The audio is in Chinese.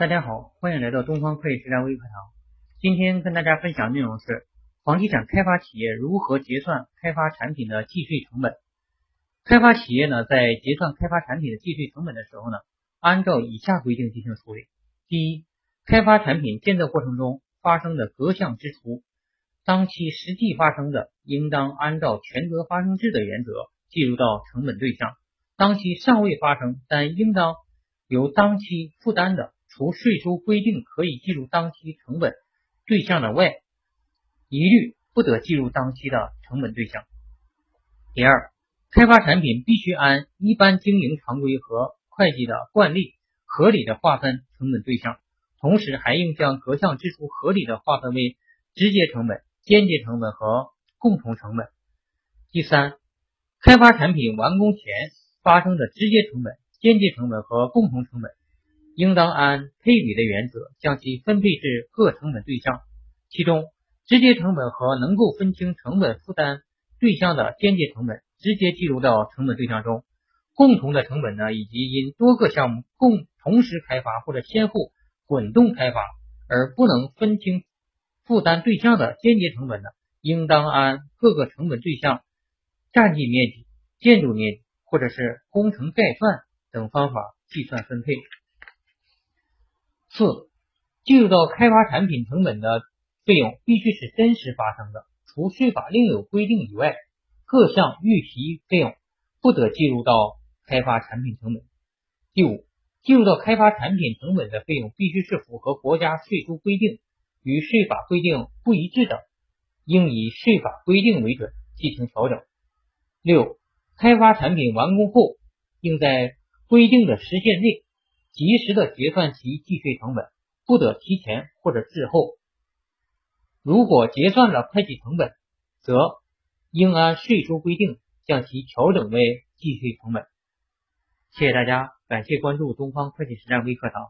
大家好，欢迎来到东方会计实战微课堂。今天跟大家分享内容是房地产开发企业如何结算开发产品的计税成本。开发企业呢，在结算开发产品的计税成本的时候呢，按照以下规定进行处理：第一，开发产品建造过程中发生的各项支出，当期实际发生的，应当按照权责发生制的原则计入到成本对象；当期尚未发生，但应当由当期负担的。除税收规定可以计入当期成本对象的外，一律不得计入当期的成本对象。第二，开发产品必须按一般经营常规和会计的惯例合理的划分成本对象，同时还应将各项支出合理的划分为直接成本、间接成本和共同成本。第三，开发产品完工前发生的直接成本、间接成本和共同成本。应当按配比的原则将其分配至各成本对象，其中直接成本和能够分清成本负担对象的间接成本直接计入到成本对象中，共同的成本呢，以及因多个项目共同时开发或者先后滚动开发而不能分清负担对象的间接成本呢，应当按各个成本对象占地面积、建筑面积或者是工程概算等方法计算分配。四、计入到开发产品成本的费用必须是真实发生的，除税法另有规定以外，各项预提费用不得计入到开发产品成本。第五，计入到开发产品成本的费用必须是符合国家税收规定，与税法规定不一致的，应以税法规定为准进行调整。六、开发产品完工后，应在规定的时限内。及时的结算其计税成本，不得提前或者滞后。如果结算了会计成本，则应按税收规定将其调整为计税成本。谢谢大家，感谢关注东方会计实战微课堂。